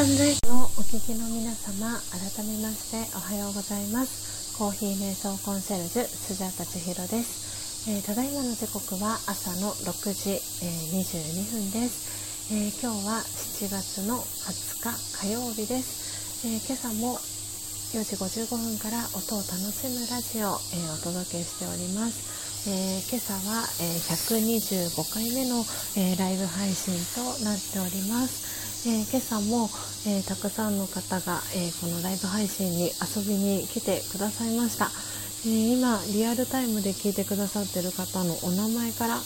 スタンド F のお聞きの皆様改めましておはようございます。コーヒー瞑想コンシェルジュスジャータ千尋です、えーただいまの時刻は朝の6時、えー22分です、えー今日は7月の20日火曜日です、えー今朝も4時55分から音を楽しむラジオ、えーお届けしております、えー今朝は、えー125回目の、えーライブ配信となっております、えー今朝も、えーたくさんの方が、えーこのライブ配信に遊びに来てくださいました、えー今リアルタイムで聞いてくださってる方のお名前から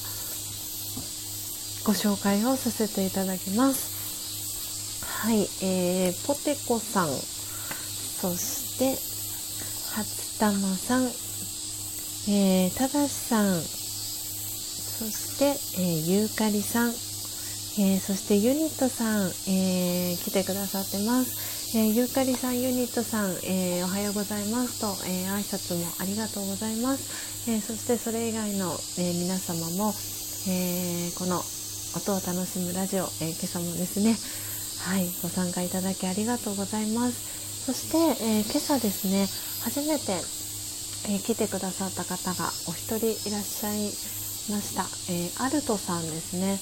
ご紹介をさせていただきます。はい、えーポテコさん。そして初玉さん、えーただしさん。そして、えーゆうかりさん、えーそしてユニットさん、えー来てくださってます、えーゆうかりさんユニットさん、えおはようございますと、えー挨拶もありがとうございます、えそしてそれ以外の、え皆様も、えこの音を楽しむラジオ、え今朝もですねはいご参加いただきありがとうございます。そして、え今朝ですね初めて、え来てくださった方がお一人いらっしゃいました、えアルトさんですね、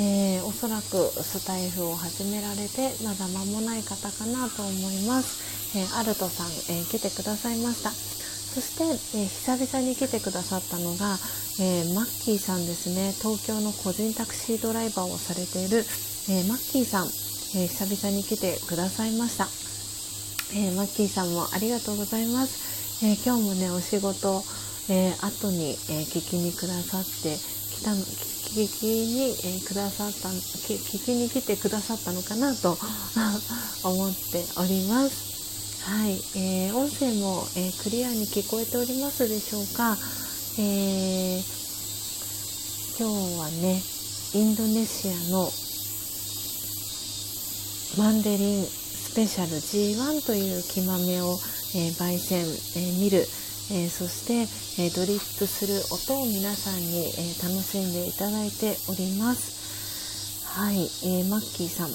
えーおそらくスタイフを始められてまだ間もない方かなと思います、えーアルトさん、えー来てくださいました。そして、えー久々に来てくださったのが、えーマッキーさんですね。東京の個人タクシードライバーをされている、えーマッキーさん、えー久々に来てくださいました。えーマッキーさんもありがとうございます、えー今日もねお仕事、えー後に、えー聞きにくださってたの聞きに、えーくださったき聞きに来てくださったのかなと 思っております。はい、えー音声も、えークリアに聞こえておりますでしょうか、えー今日はねインドネシアのマンデリンスペシャル G1 という木豆を、えー焙煎、えー見る、えーそして、えードリップする音を皆さんに、えー楽しんでいただいております。はい、えーマッキーさん。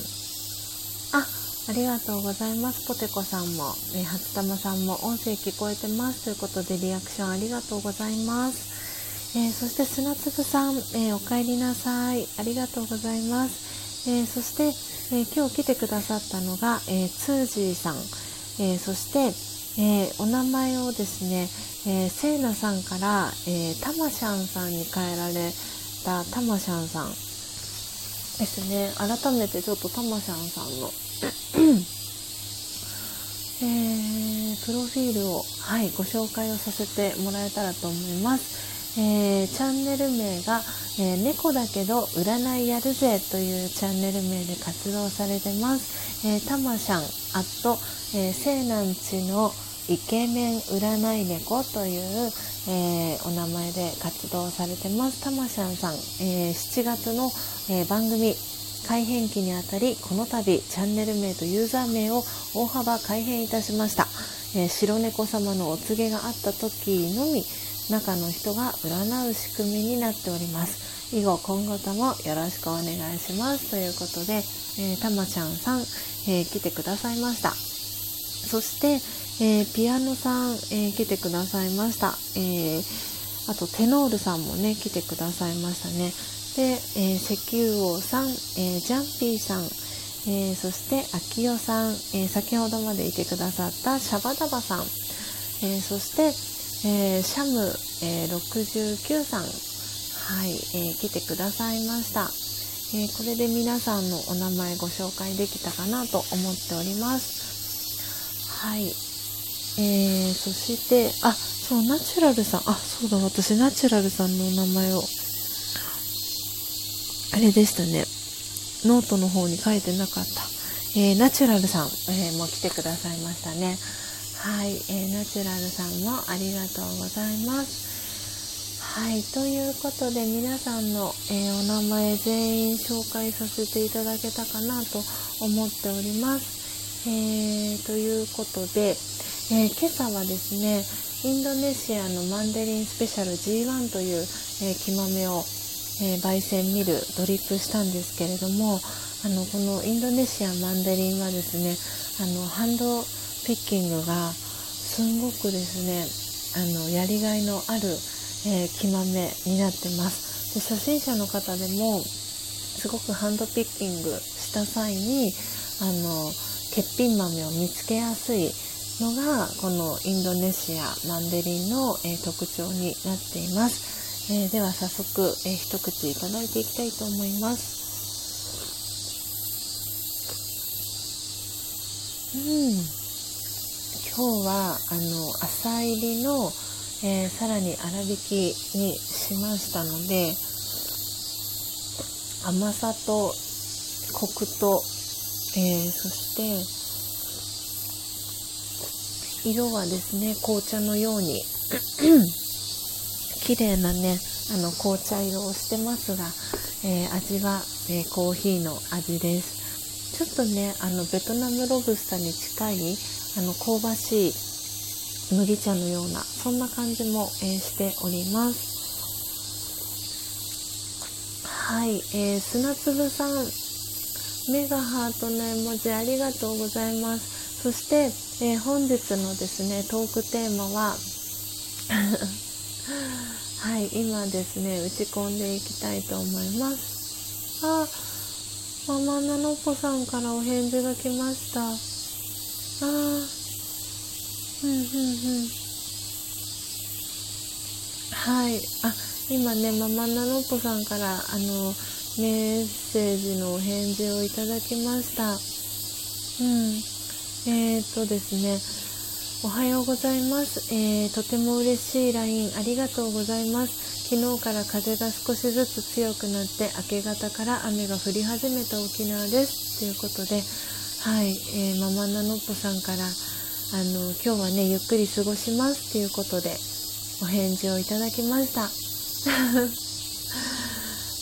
あありがとうございます。ポテコさんも、えー初玉さんも音声聞こえてます。ということでリアクションありがとうございます。えーそして砂粒さん、えーお帰りなさい。ありがとうございます、えーそして、えー今日来てくださったのが、えーツージーさん、えーそして、えーお名前をですね、えー、セイナさんから、えータマシャンさんに変えられたタマシャンさんですね。改めてちょっとタマシャンさんのえープロフィールを、はい、ご紹介をさせてもらえたらと思います、えーチャンネル名が、えー猫だけど占いやるぜというチャンネル名で活動されてます、え、たましゃん、あと、えー、西南地のイケメン占い猫という、えーお名前で活動されてます。たましゃんさん、えー7月の、えー番組改編期にあたりこの度チャンネル名とユーザー名を大幅改変いたしました、え白猫様のお告げがあった時のみ中の人が占う仕組みになっております。以後今後ともよろしくお願いします。ということで、えーたまちゃんさん、えー来てくださいました。そして、えーピアノさん、えー来てくださいました、えーあとテノールさんもね来てくださいましたね。で、え石油王さん、えジャンピーさん、えそして秋代さん、え先ほどまでいてくださったシャバダバさん、えそして、えシャム、えー69さん、はい、え来てくださいました、えこれで皆さんのお名前ご紹介できたかなと思っております。はい、えーそしてあそうナチュラルさん。あそうだ私ナチュラルさんのお名前を。あれでしたね。ノートの方に書いてなかった、えーナチュラルさん、えーも来てくださいましたね。はい、えーナチュラルさんもありがとうございます。はいということで皆さんの、えお名前全員紹介させていただけたかなと思っております、えということで、えー今朝はですねインドネシアのマンデリンスペシャル G1 という、えー木豆を、えー焙煎ミルドリップしたんですけれども、あのこのインドネシアマンダリンはですねあのハンドピッキングがすんごくですねあのやりがいのある、えー、木豆になってます。で初心者の方でもすごくハンドピッキングした際にあの欠品豆を見つけやすいのがこのインドネシアマンデリンの、えー、特徴になっています、えー、では早速、えー、一口いただいていきたいと思います。うん。今日はあの朝入りの、えー、さらに粗挽きにしましたので甘さとコクと、えー、そして色はですね紅茶のように 綺麗なねあの紅茶色をしてますが、えー、味は、えー、コーヒーの味です。ちょっとねあのベトナムロブスターに近いあの香ばしい麦茶のようなそんな感じも、えー、しております。はい、えー、砂粒さん。メガハートの絵文字ありがとうございます。そして、え、本日のですねトークテーマは はい今ですね打ち込んでいきたいと思います。あママナノポさんからお返事が来ました。あうんうんうん。はいあ今ねママナノポさんからあのメッセージのお返事をいただきました。うん。えー、とですねおはようございます、えー、とても嬉しい LINE ありがとうございます。昨日から風が少しずつ強くなって明け方から雨が降り始めた沖縄です。ということではい、えー、ママナノッポさんからあの今日はねゆっくり過ごします。ということでお返事をいただきました。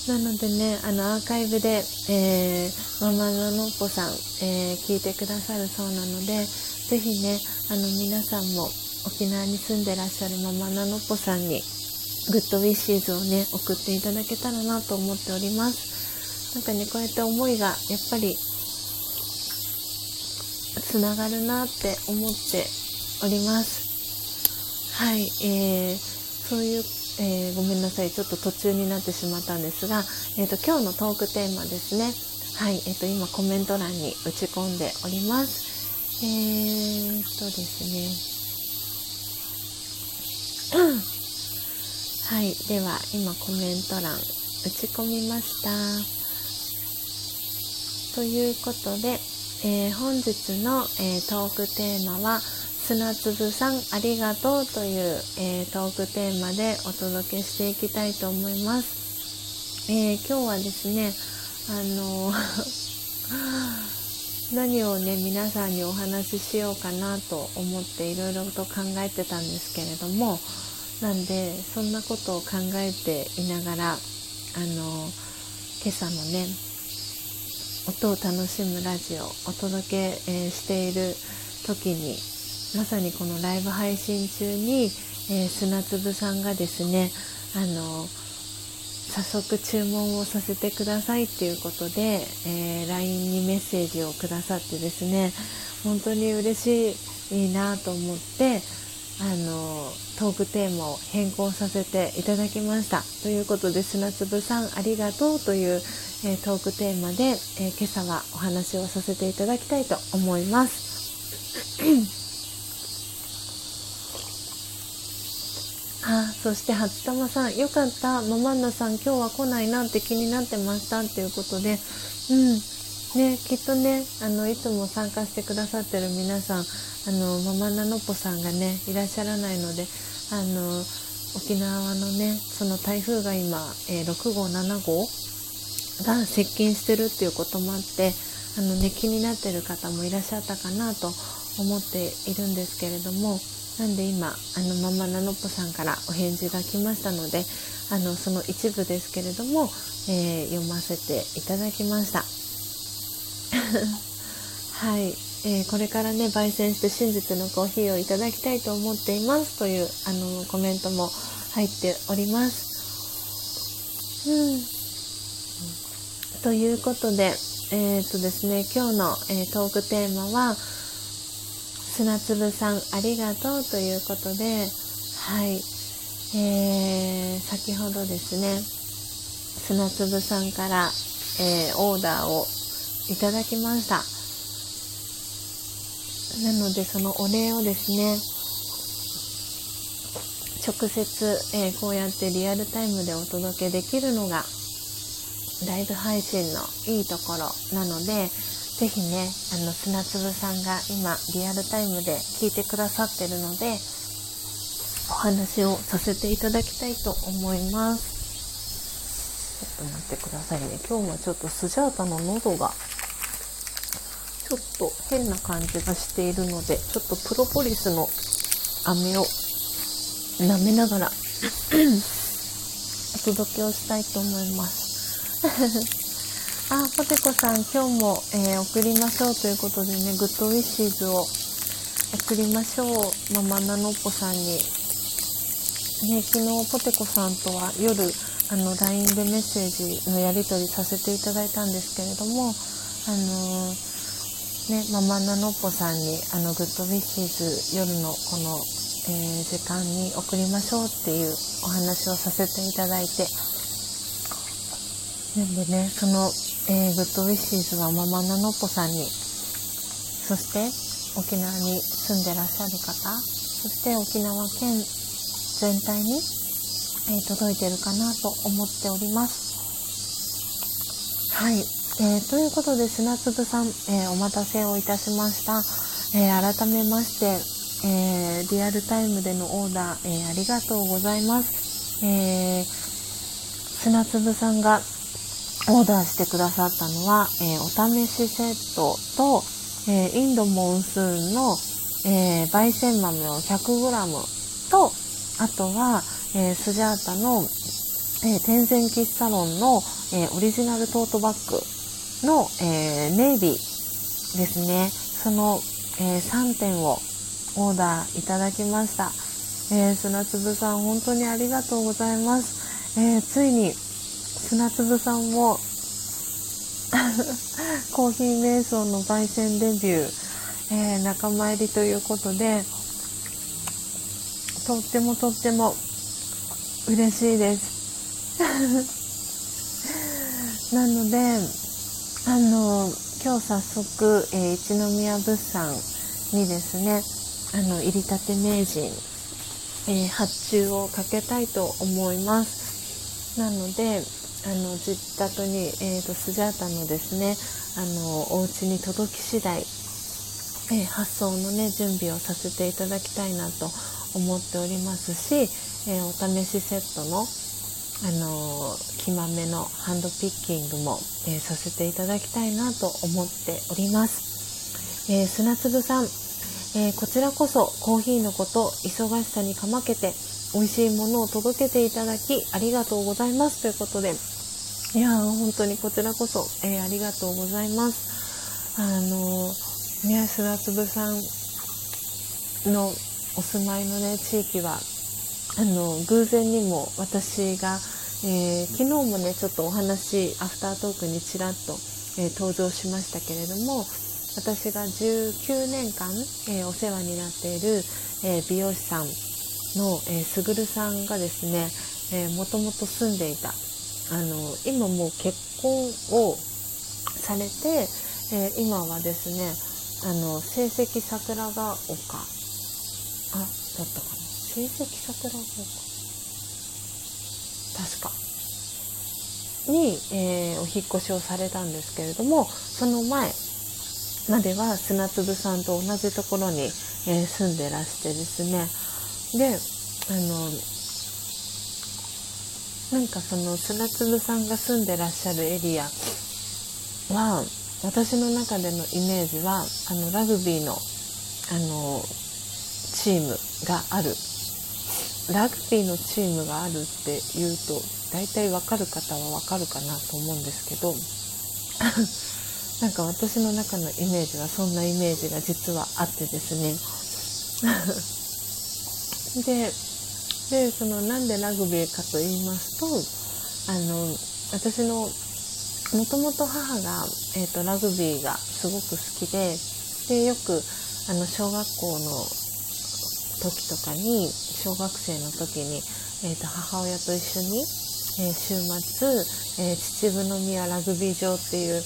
なのでねあのアーカイブで、えー、ママののっぽさん、えー、聞いてくださるそうなのでぜひねあの皆さんも沖縄に住んでらっしゃるママナノッポさんにグッドウィッシーズをね送っていただけたらなと思っております。なんかねこうやって思いがやっぱりつながるなって思っております。はい、えー、そういうえー、ごめんなさい。ちょっと途中になってしまったんですが、えーと、今日のトークテーマですね。はい、えーと、今コメント欄に打ち込んでおります。えーとですね。はいでは今コメント欄打ち込みました。ということで、えー、本日の、えー、トークテーマは砂粒さんありがとうという、えー、トークテーマでお届けしていきたいと思います。えー、今日はですね、あの 何をね皆さんにお話ししようかなと思っていろいろと考えてたんですけれどもなんでそんなことを考えていながらあの今朝のね音を楽しむラジオお届け、えー、している時にまさにこのライブ配信中に、えー、砂粒さんがですねあの早速注文をさせてくださいっていうことで、えー、LINE にメッセージをくださってですね本当に嬉しいいいなと思ってあのトークテーマを変更させていただきましたということで砂粒さんありがとうという、えー、トークテーマで、えー、今朝はお話をさせていただきたいと思います。あそして初玉さんよかった。ママンナさん今日は来ないなって気になってましたっていうことで。うん。ねきっとねあのいつも参加してくださってる皆さんあのママナノポさんがねいらっしゃらないのであの沖縄のねその台風が今、えー、6号7号が接近してるっていうこともあってあの、ね、気になってる方もいらっしゃったかなと思っているんですけれどもなんで今あのママナノッポさんからお返事が来ましたのであのその一部ですけれども、えー、読ませていただきました。はい、えー、これからね焙煎して真実のコーヒーをいただきたいと思っています。というあのコメントも入っております。うん。ということでえー、っとですね、今日の、え、トークテーマは、砂粒さんありがとうということで、はい、えー、先ほどですね、砂粒さんから、えー、オーダーをいただきました。なのでそのお礼をですね、直接、えー、こうやってリアルタイムでお届けできるのがライブ配信のいいところなのでぜひねあの砂粒さんが今リアルタイムで聞いてくださってるのでお話をさせていただきたいと思います。ちょっと待ってくださいね。今日はちょっとスジャータの喉がちょっと変な感じがしているのでちょっとプロポリスの飴を舐めながら お届けをしたいと思います。あ、ポテコさん、今日も、えー、送りましょうということでね、グッドウィッシーズを送りましょう。ママナノッポさんに。ね、昨日ポテコさんとは夜、あの、LINE でメッセージのやり取りさせていただいたんですけれども、あのー、ね、ママナノッポさんに、あの、グッドウィッシーズ夜のこの、えー、時間に送りましょうっていうお話をさせていただいて、なんでね、その、えー、グッドウィッシーズはママナノッポさんに、そして沖縄に住んでらっしゃる方、そして沖縄県全体に、えー、届いてるかなと思っております。はい。えー、ということで、砂粒さん、え、お待たせをいたしました。え、改めまして、え、リアルタイムでのオーダー、え、ありがとうございます。え、砂粒さんがオーダーしてくださったのは、えー、お試しセットと、えー、インドモンスーンの、えー、焙煎豆を 100g と、あとは、えスジャータの、え天然喫茶ロンの、えオリジナルトートバッグの、えネイビーですね。その、え3点をオーダーいただきました。えー、砂粒さん本当にありがとうございます。えついに砂粒さんも コーヒー瞑想の焙煎デビュー、えー、仲間入りということでとってもとっても嬉しいです。なのであの今日早速、えー、一宮物産にですねあの入りたて名人、えー、発注をかけたいと思います。なのであの自宅に、えーと、スジャータのですね。あのお家に届き次第、えー、発送のね準備をさせていただきたいなと思っておりますし、えー、お試しセットのあの木豆のハンドピッキングも、えー、させていただきたいなと思っております、え砂粒さん、えこちらこそコーヒーのこと忙しさにかまけて美味しいものを届けていただきありがとうございますということでいや本当にこちらこそ、えー、ありがとうございます。あのね砂粒さんのお住まいのね地域はあの偶然にも私が、えー、昨日もねちょっとお話アフタートークにちらっと、えー、登場しましたけれども私が19年間、えー、お世話になっている、え美容師さんの、えすぐるさんがですね、もともと住んでいたあの今もう結婚をされて、えー、今はですねあの成績桜ヶ丘。あだったかな。成績桜ヶ丘。確か。に、えー、お引越しをされたんですけれどもその前までは砂粒さんと同じところに、えー、住んでらしてですね。であのなんかその砂粒さんが住んでらっしゃるエリアは私の中でのイメージはあのラグビーのあのチームがある。ラグビーのチームがあるって言うと大体わかる方はわかるかなと思うんですけど なんか私の中のイメージはそんなイメージが実はあってですね。ででそのなんでラグビーかと言いますとあの私のもともと母が、えーと、ラグビーがすごく好きででよくあの小学校の時とかに小学生の時に、えーと、母親と一緒に、えー、週末、えー、秩父宮ラグビー場っていう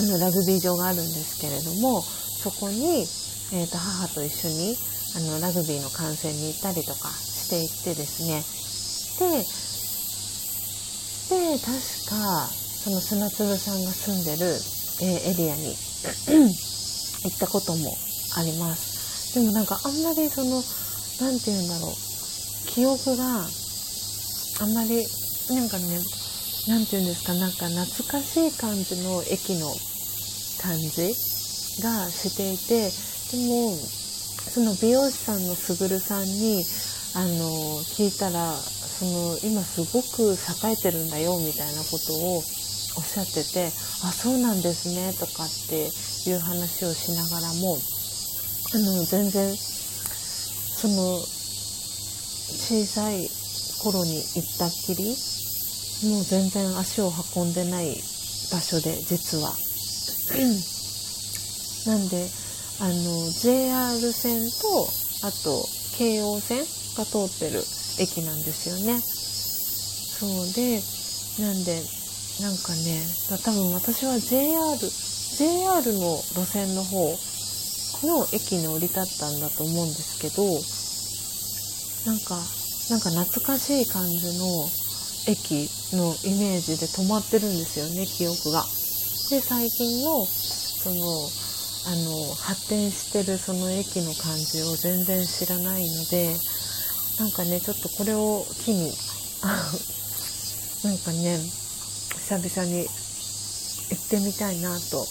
あのラグビー場があるんですけれどもそこに、えーと、母と一緒にあのラグビーの観戦に行ったりとかていってですね。でで確かその砂粒さんが住んでる、えー、エリアに 行ったこともあります。でもなんかあんまりその何て言うんだろう。記憶があんまりなんかね何て言うんですかなんか懐かしい感じの駅の感じがしていてでもその美容師さんのすぐるさんにあの聞いたらその今すごく栄えてるんだよみたいなことをおっしゃっててあそうなんですねとかっていう話をしながらもあの全然その小さい頃に行ったっきりもう全然足を運んでない場所で実は。なんであの JR 線とあと京王線が通ってる駅なんですよね。そうでなんでなんかね多分私は JR JR の路線の方の駅に降り立ったんだと思うんですけどなんかなんか懐かしい感じの駅のイメージで止まってるんですよね記憶が。で最近のそのあの発展してるその駅の感じを全然知らないのでなんかねちょっとこれを機になんかね久々に行ってみたいなと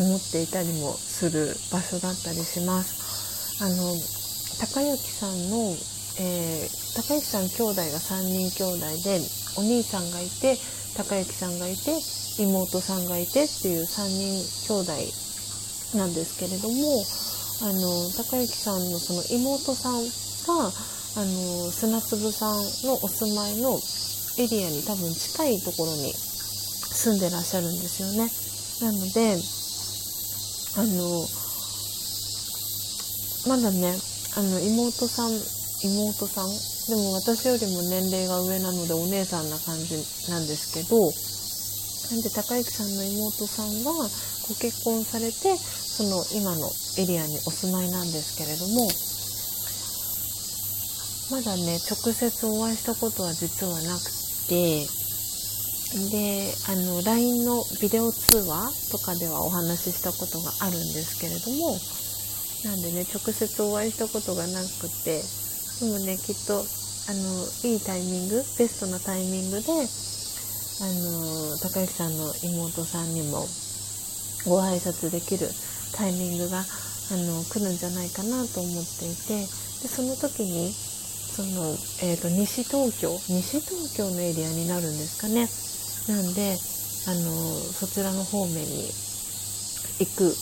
思っていたりもする場所だったりします。あの高之さんのえー、高之さん兄弟が3人兄弟でお兄さんがいて高之さんがいて妹さんがいてっていう3人兄弟なんですけれどもあの高之さんのその妹さんがあの砂粒さんのお住まいのエリアに多分近いところに住んでらっしゃるんですよね。なのであのまだねあの妹さん妹さん？でも私よりも年齢が上なのでお姉さんな感じなんですけどなんで高之さんの妹さんがご結婚されてその今のエリアにお住まいなんですけれどもまだね直接お会いしたことは実はなくてであの LINE のビデオ通話とかではお話ししたことがあるんですけれどもなんでね直接お会いしたことがなくてでもねきっとあのいいタイミングベストなタイミングであの高之さんの妹さんにもご挨拶できるタイミングがあの来るんじゃないかなと思っていてでその時にその、えーと、西東京西東京のエリアになるんですかね。なんであのそちらの方面に行く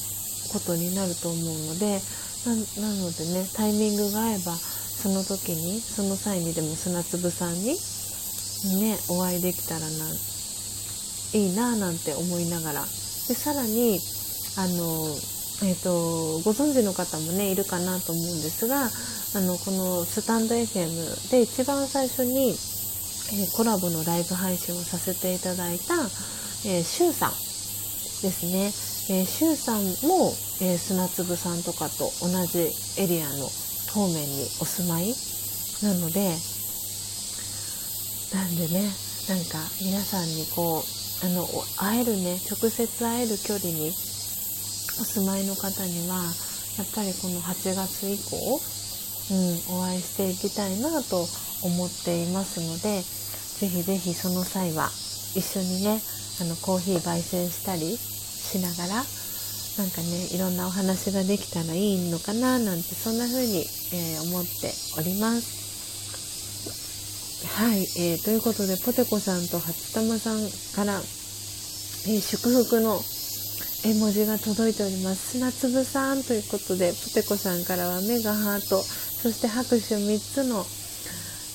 ことになると思うのでなのでねタイミングが合えばその時にその際にでも砂粒さんにねお会いできたらないいななんて思いながら。でさらにあの、えーと、ご存知の方もねいるかなと思うんですがあのこのスタンド FM で一番最初に、えー、コラボのライブ配信をさせていただいた、えー、シュウさんですね、えー、シュウさんも、えー、砂粒さんとかと同じエリアの方面にお住まいなのでなんでねなんか皆さんにこうあの会えるね直接会える距離にお住まいの方にはやっぱりこの8月以降、うん、お会いしていきたいなと思っていますのでぜひぜひその際は一緒にねあのコーヒー焙煎したりしながらなんかねいろんなお話ができたらいいのかななんてそんな風に、えー、思っております。はい、えー、ということでポテコさんと初玉さんから、えー、祝福の絵文字が届いております。砂粒さんということでポテコさんからは目がハートそして拍手3つの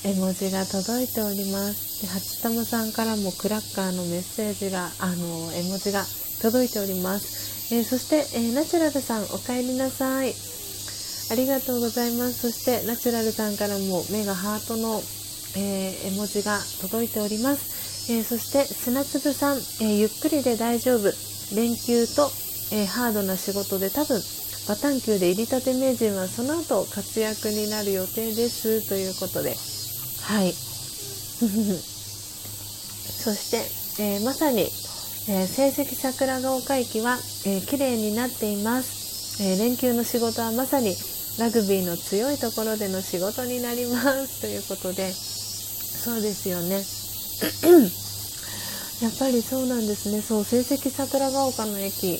絵文字が届いております。で初玉さんからもクラッカーのメッセージがあの絵文字が届いております、えー、そして、えー、ナチュラルさんお帰りなさい。ありがとうございます。そしてナチュラルさんからも目がハートの、えー、絵文字が届いております、えそして砂粒さん、えゆっくりで大丈夫。連休と、えハードな仕事で多分バタン級で入りたて名人はその後活躍になる予定ですということで。はい。そして、えー、まさに、えー、成績桜ヶ丘駅は、えー、綺麗になっています、え連休の仕事はまさにラグビーの強いところでの仕事になりますということで。そうですよね。やっぱりそうなんですね。そう成績桜ヶ丘の駅。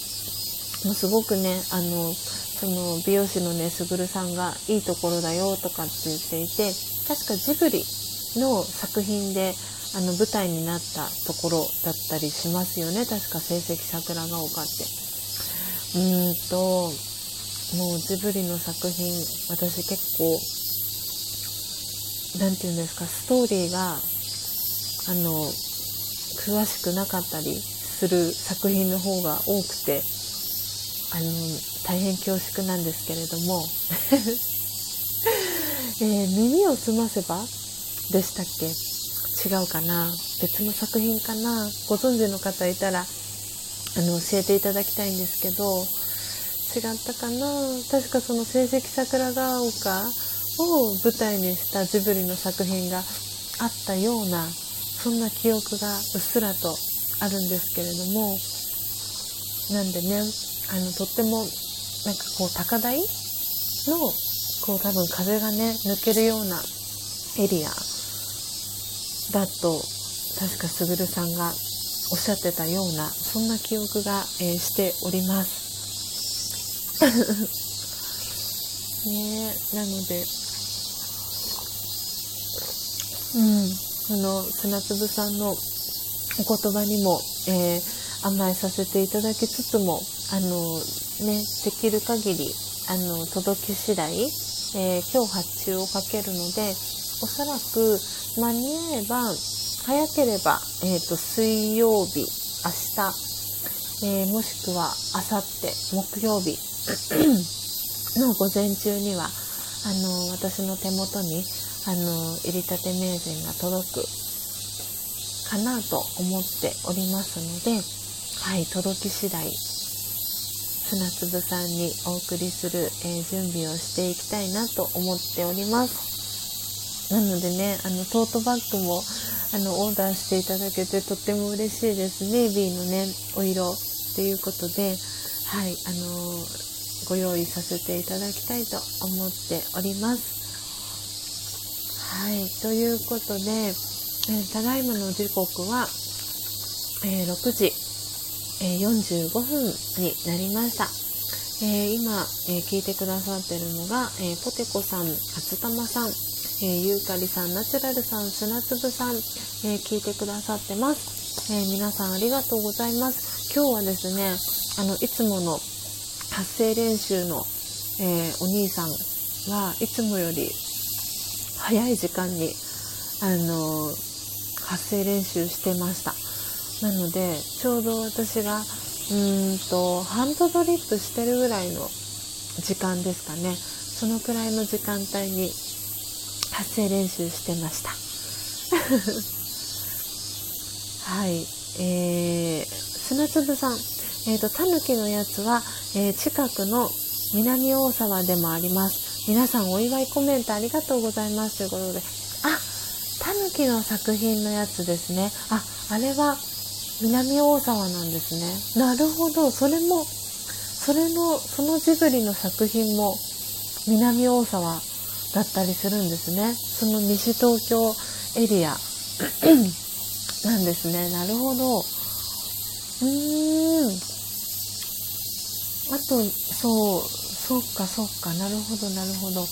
もうすごくねあのその美容師のねすぐるさんがいいところだよとかって言っていて確かジブリの作品であの舞台になったところだったりしますよね。確か成績桜ヶ丘って。うーんともうジブリの作品私結構何て言うんですかストーリーがあの詳しくなかったりする作品の方が多くてあの大変恐縮なんですけれども えー、耳を澄ませばでしたっけ？違うかな？別の作品かな？ご存知の方いたらあの教えていただきたいんですけど違ったかな？確かその成績桜ヶ丘を舞台にしたジブリの作品があったようなそんな記憶がうっすらとあるんですけれどもなんでねあのとってもなんかこう高台のこう多分風がね抜けるようなエリアだと確かすぐるさんがおっしゃってたようなそんな記憶が、えー、しております。ねえなのでうんその砂粒さんのお言葉にも、えー、甘えさせていただきつつもあのねできる限りあの届き次第、えー、今日発注をかけるのでおそらく間に合えば早ければ、えーと、水曜日明日、えー、もしくはあさって木曜日 の午前中にはあの私の手元にあの入りたて名人が届くかなと思っておりますので、はい、届き次第砂粒さんにお送りする、えー、準備をしていきたいなと思っております。なのでねあのトートバッグもあのオーダーしていただけてとっても嬉しいです。ネイビーのねお色っていうことではいあのーご用意させていただきたいと思っております。はい、ということで、えー、ただいまの時刻は、えー、6時、え、45分になりました。え今、え聞いてくださってるのが、えポテコさん、初玉さん、えゆうかりさん、ナチュラルさん、砂粒さん、え聞いてくださってます。え皆さんありがとうございます。今日はですね、あの、いつもの発声練習の、えー、お兄さんはいつもより早い時間に、あのー、発声練習してましたなのでちょうど私がうんとハンドドリップしてるぐらいの時間ですかね。そのくらいの時間帯に発声練習してました。はい。えー、砂粒さん。えーと、タヌキのやつは、えー、近くの南大沢でもあります。皆さんお祝いコメントありがとうございますということで。あタヌキの作品のやつですね。ああれは南大沢なんですね。なるほど。それもそれのそのジブリの作品も南大沢だったりするんですね。その西東京エリア なんですね。なるほど。うーん。あとそうそうかそうか。なるほどなるほど。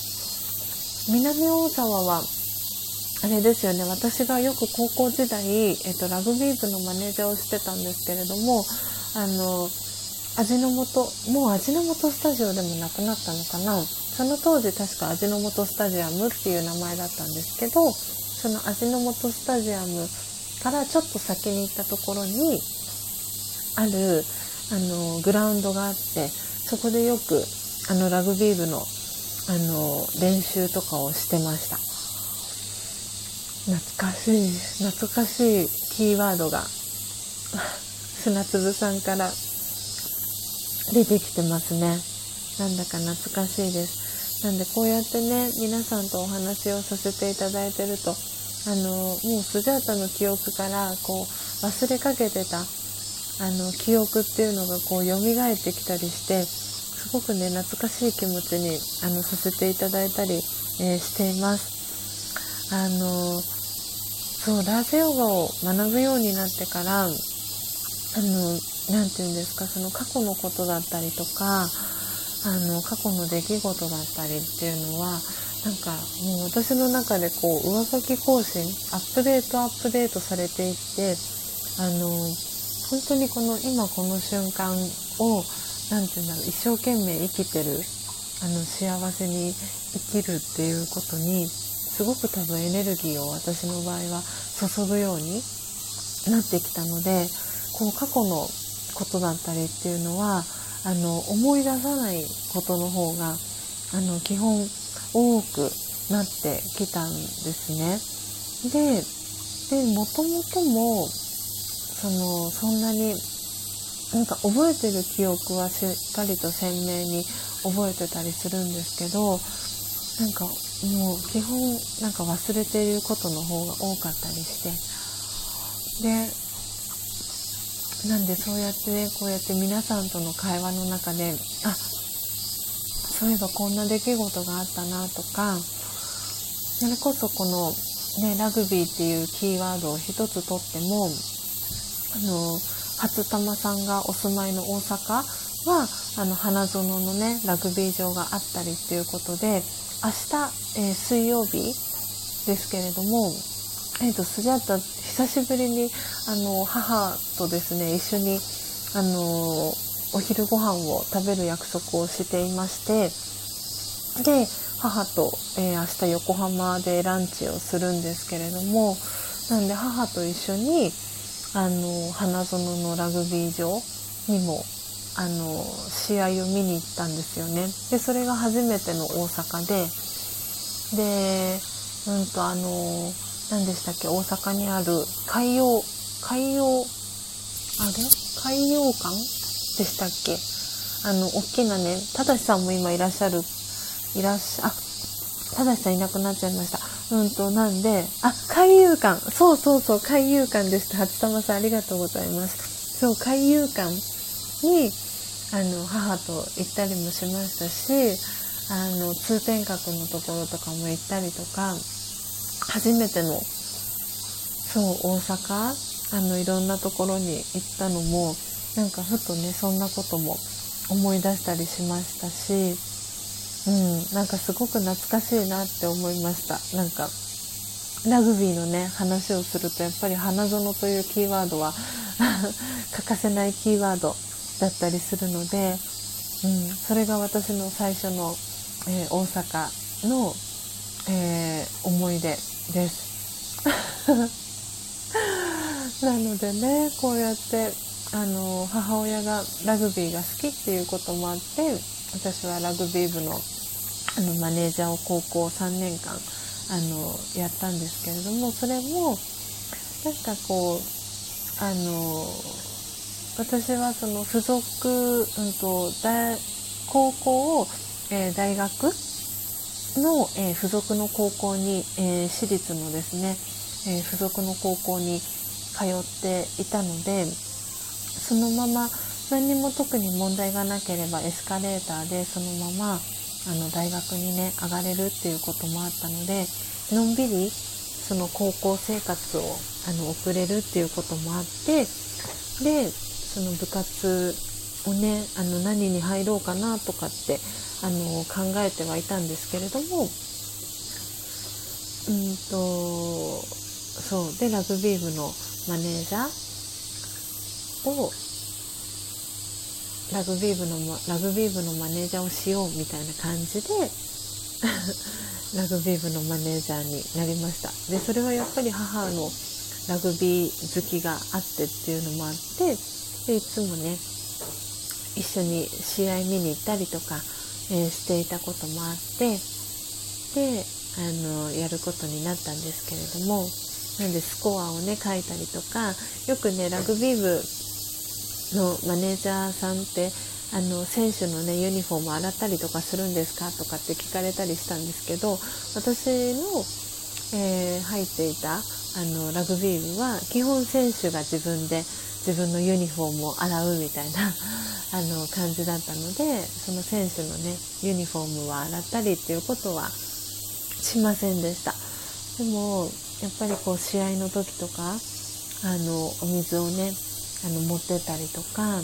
南大沢はあれですよね。私がよく高校時代、えっと、ラグビー部のマネージャーをしてたんですけれどもあの味の素もう味の素スタジオでもなくなったのかな。その当時確か味の素スタジアムっていう名前だったんですけどその味の素スタジアムからちょっと先に行ったところにあるあのグラウンドがあってそこでよくあのラグビー部のあの練習とかをしてました。懐かしい懐かしいキーワードが 砂粒さんから出てきてますね。なんだか懐かしいです。なんでこうやってね皆さんとお話をさせていただいてるとあのもうスジャータの記憶からこう忘れかけてたあの記憶っていうのがこう蘇ってきたりしてすごくね懐かしい気持ちにあのさせていただいたり、えー、しています。あのそうラージヨガを学ぶようになってからあの何て言うんですかその過去のことだったりとかあの過去の出来事だったりっていうのはなんかもう私の中でこう上書き更新アップデートアップデートされていってあの本当にこの今この瞬間を何て言うんだろう一生懸命生きてるあの幸せに生きるっていうことにすごく多分エネルギーを私の場合は注ぐようになってきたのでこう過去のことだったりっていうのはあの思い出さないことの方があの基本多くなってきたんですね。ででもともともそのそんなになんか覚えてる記憶はしっかりと鮮明に覚えてたりするんですけどなんかもう基本なんか忘れていることの方が多かったりして。でなんでそうやってねこうやって皆さんとの会話の中であそういえばこんな出来事があったなとかそれこそこの、ね、ラグビーっていうキーワードを一つとってもあの初玉さんがお住まいの大阪はあの花園のねラグビー場があったりっていうことで明日、えー、水曜日ですけれども、えーと、スジャータ久しぶりにあの母とですね一緒にあのお昼ご飯を食べる約束をしていましてで母と、えー、明日横浜でランチをするんですけれどもなんで母と一緒にあの花園のラグビー場にもあの試合を見に行ったんですよねでそれが初めての大阪ででうんとあの何でしたっけ大阪にある海洋海洋あれ？海洋館でしたっけ？あの大きなねただしさんも今いらっしゃるいらっしゃあただしさんいなくなっちゃいましたうんと、なんで、あ、海遊館。そうそうそう、海遊館です。初玉さんありがとうございます。そう、海遊館に、あの、母と行ったりもしましたし、あの、通天閣のところとかも行ったりとか、初めての、そう、大阪、あの、いろんなところに行ったのも、なんかふとね、そんなことも思い出したりしましたし、うん、なんかすごく懐かしいなって思いました。なんかラグビーのね話をするとやっぱり花園というキーワードは 欠かせないキーワードだったりするので、うん、それが私の最初の、えー、大阪の、えー、思い出です。なのでねこうやってあの母親がラグビーが好きっていうこともあって私はラグビー部のあのマネージャーを高校3年間あのやったんですけれどもそれもなんかこうあの私はその付属、うんと、大高校を、えー、大学の、えー、付属の高校に、えー、私立のですね、え付属の高校に通っていたのでそのまま何にも特に問題がなければエスカレーターでそのままあの大学にね上がれるっていうこともあったのでのんびりその高校生活をあの送れるっていうこともあってでその部活をねあの何に入ろうかなとかってあの考えてはいたんですけれどもうんとそうでラグビー部のマネージャーをラグビー部のラグビー部のマネージャーをしようみたいな感じで ラグビー部のマネージャーになりました。でそれはやっぱり母のラグビー好きがあってっていうのもあってでいつもね一緒に試合見に行ったりとか、えー、していたこともあってであのやることになったんですけれどもなんでスコアをね書いたりとかよくねラグビー部のマネージャーさんってあの選手のねユニフォーム洗ったりとかするんですか？とかって聞かれたりしたんですけど私の、えー、入っていたあのラグビー部は基本選手が自分で自分のユニフォームを洗うみたいな あの感じだったのでその選手のねユニフォームは洗ったりっていうことはしませんでした。でもやっぱりこう試合の時とかあのお水をねあの持ってたりとかっ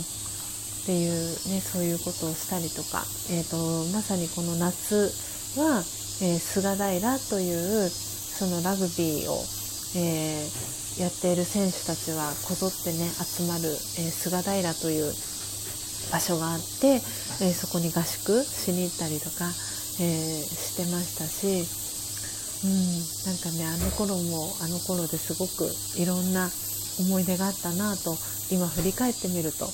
ていうねそういうことをしたりとか、えーと、まさにこの夏は、えー、菅平というそのラグビーを、えー、やっている選手たちはこぞってね集まる、えー、菅平という場所があって、えそこに合宿しに行ったりとか、えしてましたし、うん、なんかねあの頃もあの頃ですごくいろんな思い出があったなと今振り返ってみると、は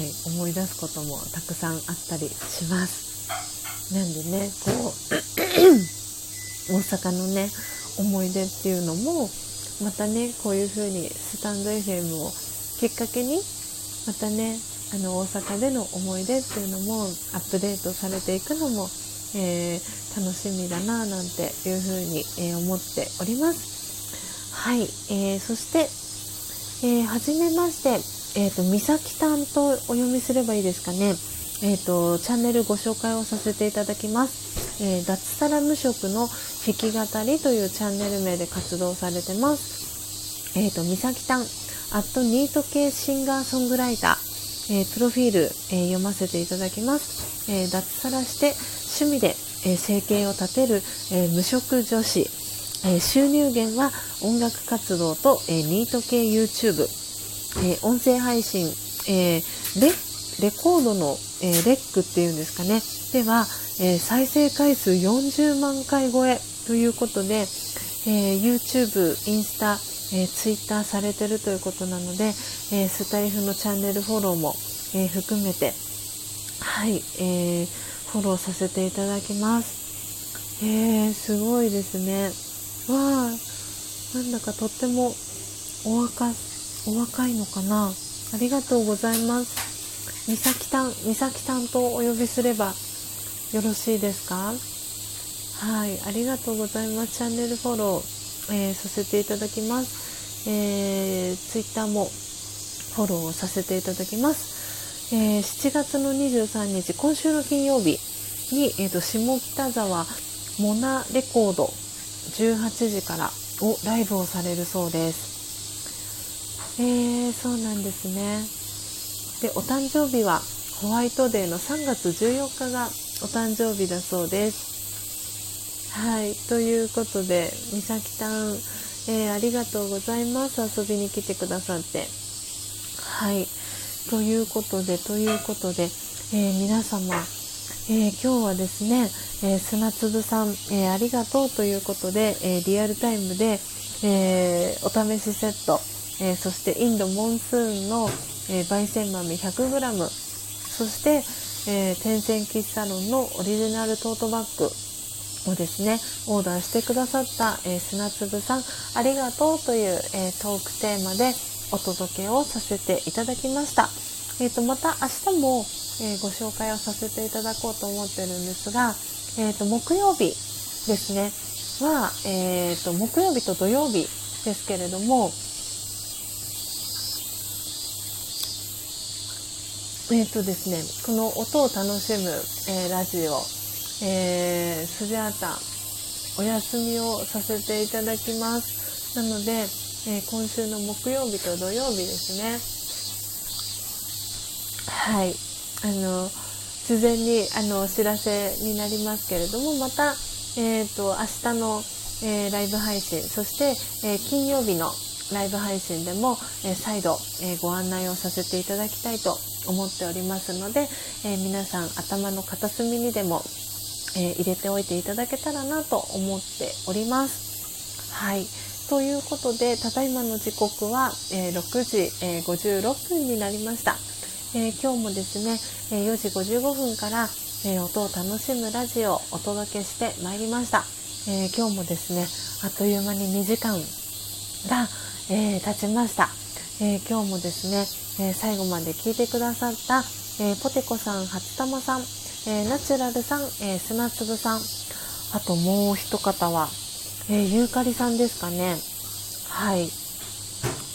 い、思い出すこともたくさんあったりします。なんでねこう 大阪のね思い出っていうのもまたねこういう風にスタンド FM をきっかけにまたねあの大阪での思い出っていうのもアップデートされていくのも、えー、楽しみだななんていうふうに、えー、思っております。はい、えー、そしてえー、はじめまして、え、ー、と、みさきたんとお読みすればいいですかね。え、ー、と、チャンネルご紹介をさせていただきます。え脱サラ無職の弾き語りというチャンネル名で活動されてます。えっ、と、みさきたん、アットニート系シンガーソングライター、えプロフィール、え読ませていただきます。え脱サラして趣味で、え生計を立てる、え無職女子、えー、収入源は音楽活動と、えー、ニート系 YouTube、え、音声配信、えレレコードの、えレックっていうんですかねでは、え再生回数40万回超えということで、え YouTube、インスタ、え Twitter されてるということなので、えスタイフのチャンネルフォローも、え含めてはい、えフォローさせていただきます。えー、すごいですね。わあなんだかとってもお若お若いのかなありがとうございますみさきたんみさきたんとお呼びすればよろしいですか？はいありがとうございます。チャンネルフォロー、えー、させていただきます、えー、ツイッターもフォローさせていただきます、えー、7月の23日今週の金曜日に、えーと下北沢モナレコード18時からをライブをされるそうです。えー、そうなんですね。でお誕生日はホワイトデーの3月14日がお誕生日だそうです。はい。ということでみさきさん、えー、ありがとうございます。遊びに来てくださって。はい。ということでということで、えー、皆様、えー、今日はですねえ、砂粒さん、え、ありがとうということで、え、リアルタイムで、えお試しセット、えそしてインドモンスーンの、え焙煎豆 100g そして、え天線喫茶ロンのオリジナルトートバッグをですねオーダーしてくださった、え砂粒さんありがとうという、えトークテーマでお届けをさせていただきました。えーと、また明日も、えご紹介をさせていただこうと思ってるんですが、えーと、木曜日ですねは、えーと、木曜日と土曜日ですけれどもえっ、ー、とですねこの音を楽しむ、えー、ラジオ、えー、スジャータお休みをさせていただきます。なので、えー、今週の木曜日と土曜日ですね。はい。あの事前にあのお知らせになりますけれどもまた、えーと、明日の、えー、ライブ配信そして、えー、金曜日のライブ配信でも、え、再度、えご案内をさせていただきたいと思っておりますので、え皆さん頭の片隅にでも、え、入れておいていただけたらなと思っております。はい。ということでただいまの時刻は、え、6時、え、56分になりました、えー、今日もですね、え4時55分から、え音を楽しむラジオをお届けしてまいりました、え今日もですねあっという間に2時間が、え経ちました、え今日もですね、え最後まで聞いてくださった、えポテコさん初玉さん、えナチュラルさん、え砂粒さんあともう一方はえー、ゆうかりさんですかね。はい。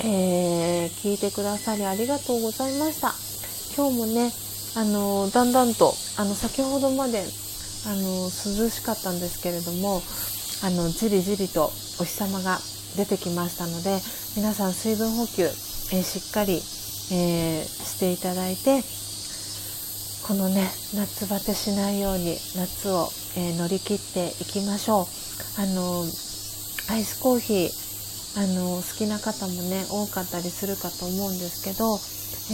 えー、聞いてくださりありがとうございました。今日もね、あのだんだんと、あの、先ほどまで、あの涼しかったんですけれども、あの、じりじりとお日様が出てきましたので、皆さん水分補給、えー、しっかり、えー、していただいて、このね、夏バテしないように夏を、えー、乗り切っていきましょう。あのアイスコーヒーあの好きな方もね多かったりするかと思うんですけど、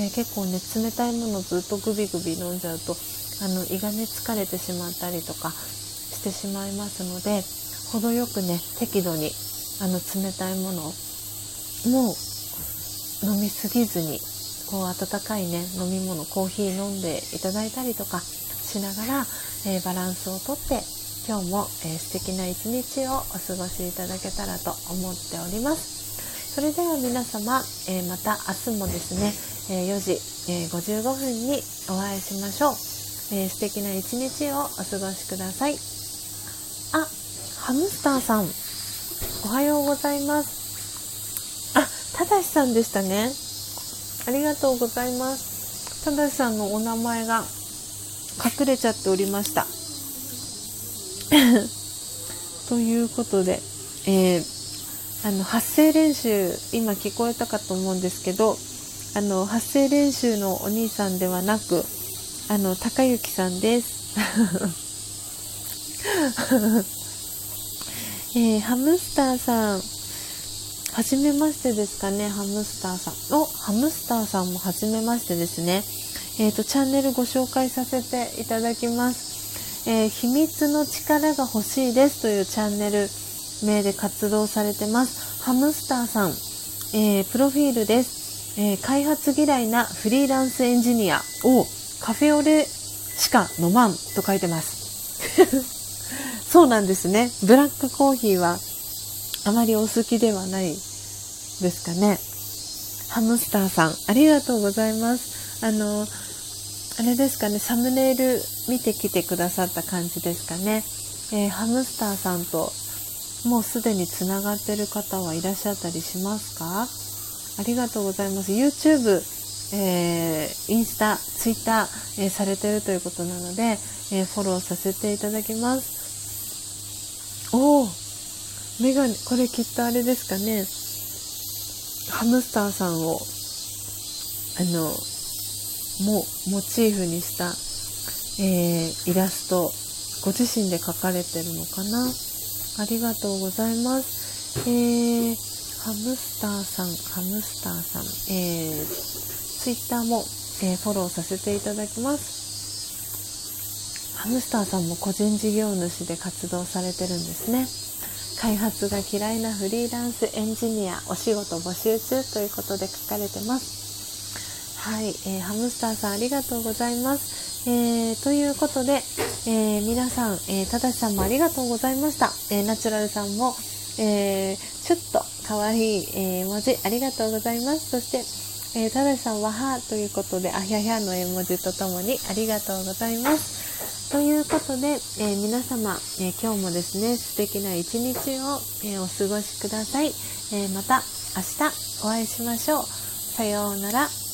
え、結構ね冷たいものずっとグビグビ飲んじゃうとあの胃がね疲れてしまったりとかしてしまいますので程よくね適度にあの冷たいものも飲みすぎずにこう温かいね飲み物コーヒー飲んでいただいたりとかしながら、えー、バランスをとって今日も、えー、素敵な一日をお過ごしいただけたらと思っております。それでは皆様、えー、また明日もですね、え、4時、え55分にお会いしましょう、え素敵な一日をお過ごしください。あハムスターさん。おはようございます。あただしさんでしたね。ありがとうございます。ただしさんのお名前が隠れちゃっておりました。ということで、えー、あの発声練習今聞こえたかと思うんですけどあの発声練習のお兄さんではなくあの高之さんです。えー、ハムスターさん。はじめましてですかねハムスターさん。おハムスターさんもはじめましてですね。えっ、ー、とチャンネルご紹介させていただきます。えー、秘密の力が欲しいですというチャンネル名で活動されてます。ハムスターさん、え、プロフィールです、え、開発嫌いなフリーランスエンジニア。をカフェオレしか飲まんと書いてます。そうなんですね。ブラックコーヒーはあまりお好きではないですかね。ハムスターさん、ありがとうございます。あの、あれですかね、サムネイル見てきてくださった感じですかね。えー、ハムスターさんともうすでにつながってる方はいらっしゃったりしますか？ありがとうございます。YouTube、えー、インスタ、ツイッター、えー、されてるということなので、え、フォローさせていただきます。おおメガネ、これきっとあれですかね。ハムスターさんを、あの、もモチーフにした、えー、イラストご自身で描かれてるのかな。ありがとうございます、えー、ハムスターさんハムスターさん、えー、ツイッターも、えー、フォローさせていただきます。ハムスターさんも個人事業主で活動されてるんですね開発が嫌いなフリーランスエンジニアお仕事募集中ということで書かれてますはい、えー、ハムスターさんありがとうございます。えー、ということで、えー、皆さん、えー、ただしさんもありがとうございました。えナチュラルさんも、えシュッと可愛い、え文字ありがとうございます。そして、えただしさんははということで、あひゃひゃの絵文字とともにありがとうございます。ということで、え皆様、え今日もですね、素敵な一日を、えお過ごしください。えまた明日お会いしましょう。さようなら。